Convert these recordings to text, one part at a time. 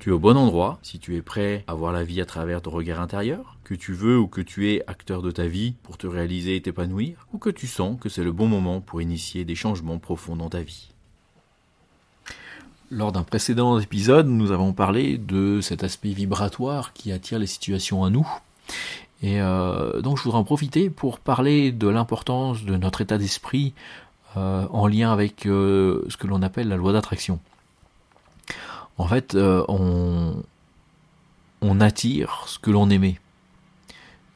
Tu es au bon endroit si tu es prêt à voir la vie à travers ton regard intérieur, que tu veux ou que tu es acteur de ta vie pour te réaliser et t'épanouir, ou que tu sens que c'est le bon moment pour initier des changements profonds dans ta vie. Lors d'un précédent épisode, nous avons parlé de cet aspect vibratoire qui attire les situations à nous. Et euh, donc je voudrais en profiter pour parler de l'importance de notre état d'esprit euh, en lien avec euh, ce que l'on appelle la loi d'attraction en fait, euh, on, attire ce que l'on aimait.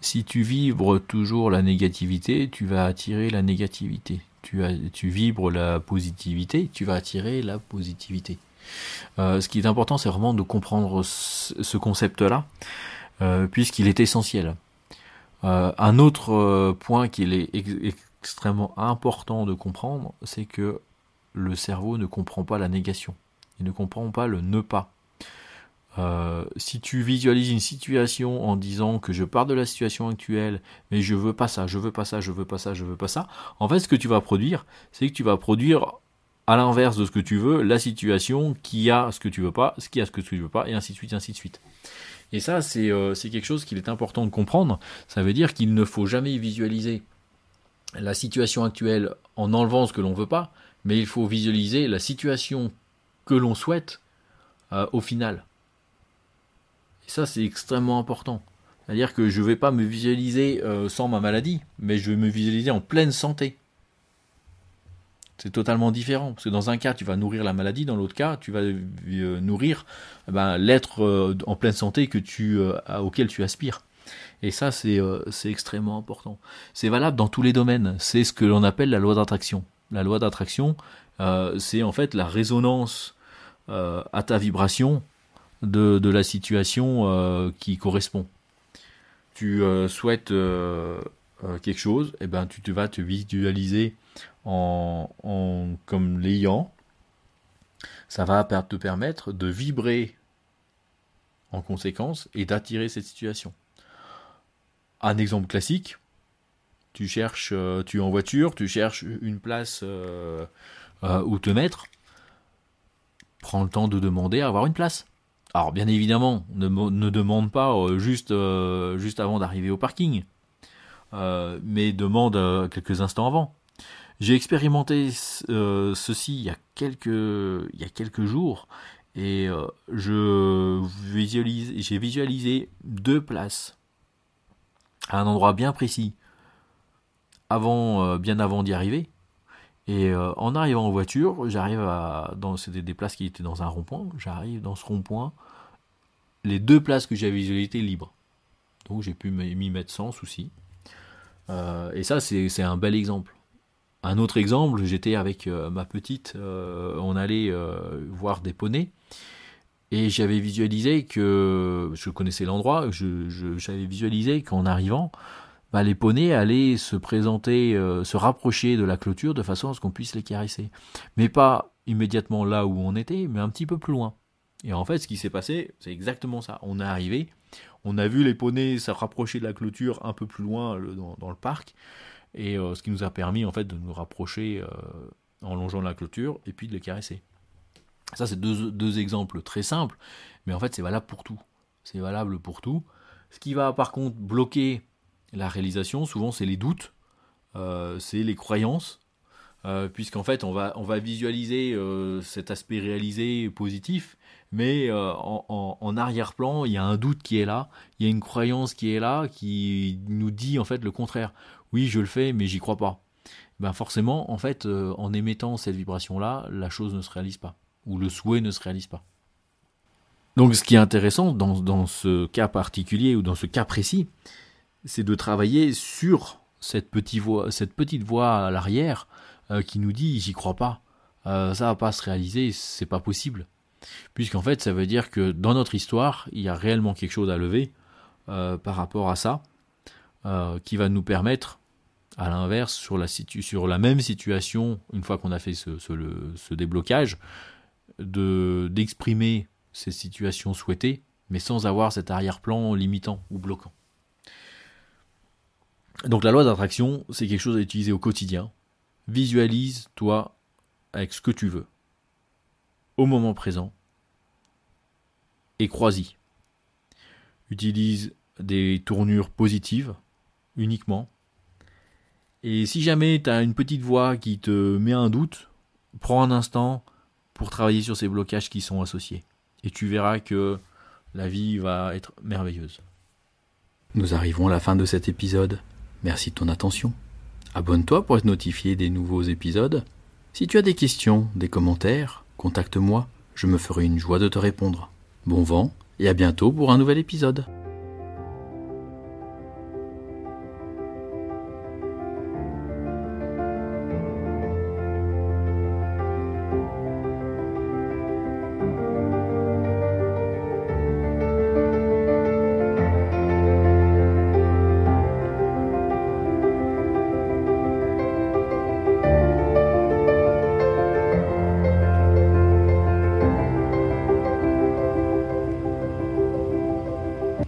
Si tu vibres toujours la négativité, tu vas attirer la négativité. Tu, tu vibres la positivité, tu vas attirer la positivité. Euh, ce qui est important, c'est vraiment de comprendre ce, concept-là, euh, puisqu'il est essentiel. un autre point qu'il est extrêmement important de comprendre, c'est que le cerveau ne comprend pas la négation ne comprend pas le ne pas. Euh, si tu visualises une situation en disant que je pars de la situation actuelle, mais je veux pas ça, je veux pas ça, je veux pas ça, je veux pas ça, en fait, ce que tu vas produire, c'est que tu vas produire à l'inverse de ce que tu veux, la situation qui a ce que tu veux pas, ce qui a ce que tu veux pas, et ainsi de suite, ainsi de suite. Et ça, c'est euh, quelque chose qu'il est important de comprendre. Ça veut dire qu'il ne faut jamais visualiser la situation actuelle en enlevant ce que l'on veut pas, mais il faut visualiser la situation que l'on souhaite euh, au final. Et ça, c'est extrêmement important. C'est-à-dire que je ne vais pas me visualiser euh, sans ma maladie, mais je vais me visualiser en pleine santé. C'est totalement différent. Parce que dans un cas, tu vas nourrir la maladie, dans l'autre cas, tu vas euh, nourrir eh ben, l'être en pleine santé que tu, auquel tu aspires. Et ça, c'est extrêmement important. C'est valable dans tous les domaines. C'est ce que l'on appelle la loi d'attraction. La loi d'attraction, euh, c'est en fait la résonance euh, à ta vibration de, la situation euh, qui correspond. Tu souhaites quelque chose, et eh ben tu vas te visualiser en, comme l'ayant. Ça va te permettre de vibrer en conséquence et d'attirer cette situation. Un exemple classique, tu cherches, tu es en voiture, tu cherches une place euh, où te mettre, prends le temps de demander à avoir une place. Alors bien évidemment, ne, demande pas euh, juste, euh, juste avant d'arriver au parking, mais demande quelques instants avant. J'ai expérimenté ceci il y, a quelques, il y a quelques jours et j'ai visualisé deux places à un endroit bien précis avant, bien avant d'y arriver. Et euh, en arrivant en voiture, j'arrive à. C'était des places qui étaient dans un rond-point. J'arrive dans ce rond-point. Les deux places que j'avais visualisées libres. Donc j'ai pu m'y mettre sans souci. Euh, et ça, c'est un bel exemple. Un autre exemple, j'étais avec euh, ma petite, on allait voir des poneys. Et j'avais visualisé que. Je connaissais l'endroit, j'avais visualisé qu'en arrivant, bah, les poneys allaient se présenter, euh, se rapprocher de la clôture de façon à ce qu'on puisse les caresser. Mais pas immédiatement là où on était, mais un petit peu plus loin. Et en fait, ce qui s'est passé, c'est exactement ça. On est arrivé, on a vu les poneys se rapprocher de la clôture un peu plus loin dans, le parc, et euh, ce qui nous a permis en fait de nous rapprocher euh, en longeant la clôture et puis de les caresser. Ça, c'est deux, deux exemples très simples, mais en fait, c'est valable pour tout. C'est valable pour tout. Ce qui va par contre bloquer la réalisation, souvent, c'est les doutes, euh, c'est les croyances, euh, puisqu'en fait, on va, on visualiser euh, cet aspect réalisé positif, mais en, arrière-plan, il y a un doute qui est là, il y a une croyance qui est là, qui nous dit en fait le contraire. Oui, je le fais, mais j'y crois pas. Ben forcément, en fait, émettant cette vibration-là, la chose ne se réalise pas, ou le souhait ne se réalise pas. Donc, ce qui est intéressant dans ce cas particulier ou dans ce cas précis, c'est de travailler sur cette petite voix, cette petite voix à l'arrière euh, qui nous dit j'y crois pas, euh, ça va pas se réaliser, c'est pas possible. Puisqu'en fait, ça veut dire que dans notre histoire, il y a réellement quelque chose à lever euh, par rapport à ça, qui va nous permettre à l'inverse, sur la, sur la même situation, une fois qu'on a fait ce, ce, déblocage, de, d'exprimer ces situations souhaitées, mais sans avoir cet arrière-plan limitant ou bloquant. Donc la loi d'attraction, c'est quelque chose à utiliser au quotidien. Visualise, toi, avec ce que tu veux, au moment présent, et crois-y. Utilise des tournures positives uniquement. Et si jamais tu as une petite voix qui te met un doute, prends un instant pour travailler sur ces blocages qui sont associés. Et tu verras que la vie va être merveilleuse. Nous arrivons à la fin de cet épisode. Merci de ton attention. Abonne-toi pour être notifié des nouveaux épisodes. Si tu as des questions, des commentaires, contacte-moi, je me ferai une joie de te répondre. Bon vent et à bientôt pour un nouvel épisode.